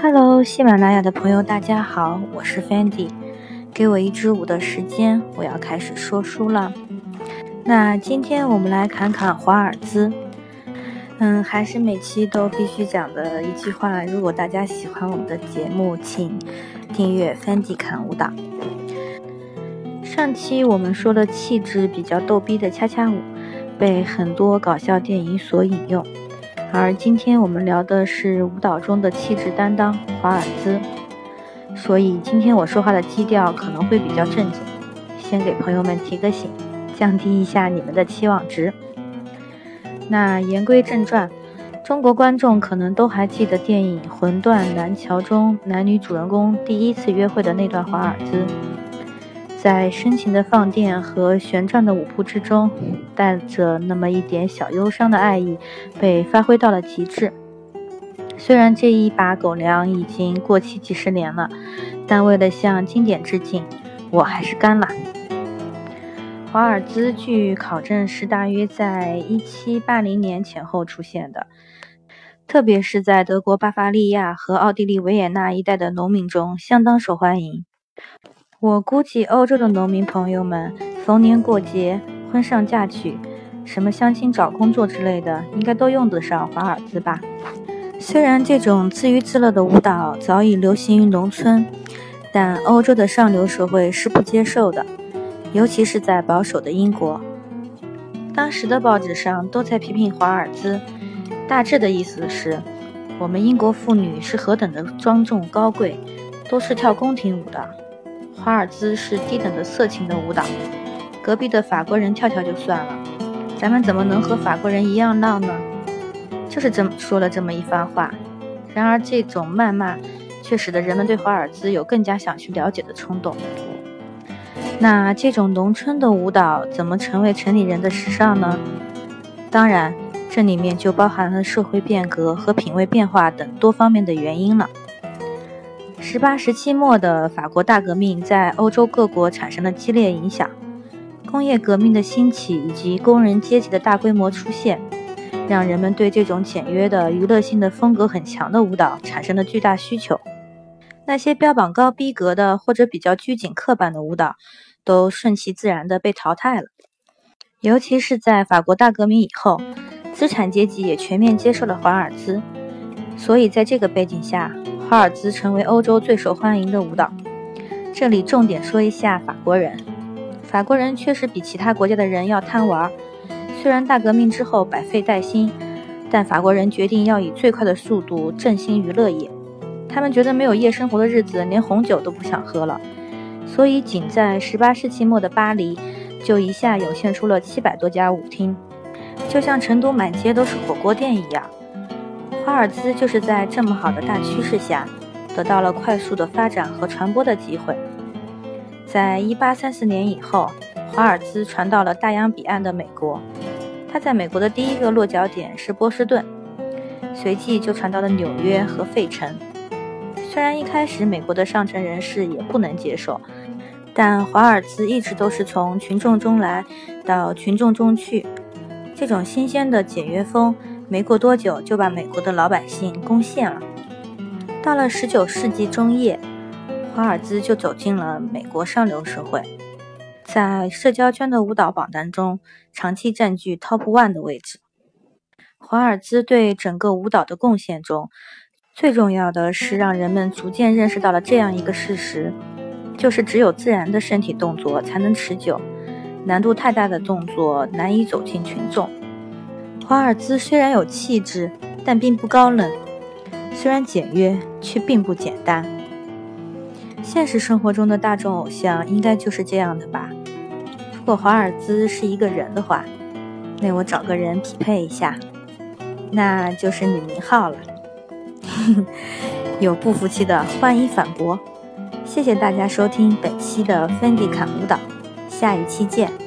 Hello，喜马拉雅的朋友，大家好，我是 Fendi。给我一支舞的时间，我要开始说书了。那今天我们来侃侃华尔兹。嗯，还是每期都必须讲的一句话：如果大家喜欢我们的节目，请订阅 Fendi 侃舞蹈。上期我们说了气质比较逗逼的恰恰舞，被很多搞笑电影所引用。而今天我们聊的是舞蹈中的气质担当华尔兹，所以今天我说话的基调可能会比较正经，先给朋友们提个醒，降低一下你们的期望值。那言归正传，中国观众可能都还记得电影《魂断蓝桥》中男女主人公第一次约会的那段华尔兹。在深情的放电和旋转的舞步之中，带着那么一点小忧伤的爱意，被发挥到了极致。虽然这一把狗粮已经过期几十年了，但为了向经典致敬，我还是干了。华尔兹据考证是大约在一七八零年前后出现的，特别是在德国巴伐利亚和奥地利维也纳一带的农民中相当受欢迎。我估计欧洲的农民朋友们逢年过节、婚丧嫁娶、什么相亲找工作之类的，应该都用得上华尔兹吧。虽然这种自娱自乐的舞蹈早已流行于农村，但欧洲的上流社会是不接受的，尤其是在保守的英国。当时的报纸上都在批评华尔兹，大致的意思是：我们英国妇女是何等的庄重高贵，都是跳宫廷舞的。华尔兹是低等的色情的舞蹈，隔壁的法国人跳跳就算了，咱们怎么能和法国人一样浪呢？就是这么说了这么一番话。然而这种谩骂却使得人们对华尔兹有更加想去了解的冲动。那这种农村的舞蹈怎么成为城里人的时尚呢？当然，这里面就包含了社会变革和品味变化等多方面的原因了。十八世纪末的法国大革命在欧洲各国产生了激烈影响，工业革命的兴起以及工人阶级的大规模出现，让人们对这种简约的娱乐性的风格很强的舞蹈产生了巨大需求。那些标榜高逼格的或者比较拘谨刻板的舞蹈，都顺其自然地被淘汰了。尤其是在法国大革命以后，资产阶级也全面接受了华尔兹，所以在这个背景下。华尔兹成为欧洲最受欢迎的舞蹈。这里重点说一下法国人。法国人确实比其他国家的人要贪玩。虽然大革命之后百废待兴，但法国人决定要以最快的速度振兴娱乐业。他们觉得没有夜生活的日子，连红酒都不想喝了。所以，仅在18世纪末的巴黎，就一下涌现出了700多家舞厅，就像成都满街都是火锅店一样。华尔兹就是在这么好的大趋势下，得到了快速的发展和传播的机会。在一八三四年以后，华尔兹传到了大洋彼岸的美国。它在美国的第一个落脚点是波士顿，随即就传到了纽约和费城。虽然一开始美国的上层人士也不能接受，但华尔兹一直都是从群众中来到群众中去。这种新鲜的简约风。没过多久，就把美国的老百姓攻陷了。到了十九世纪中叶，华尔兹就走进了美国上流社会，在社交圈的舞蹈榜单中长期占据 Top One 的位置。华尔兹对整个舞蹈的贡献中，最重要的是让人们逐渐认识到了这样一个事实：就是只有自然的身体动作才能持久，难度太大的动作难以走进群众。华尔兹虽然有气质，但并不高冷；虽然简约，却并不简单。现实生活中的大众偶像应该就是这样的吧？如果华尔兹是一个人的话，那我找个人匹配一下，那就是李明浩了。有不服气的欢迎反驳。谢谢大家收听本期的芬迪侃舞蹈，下一期见。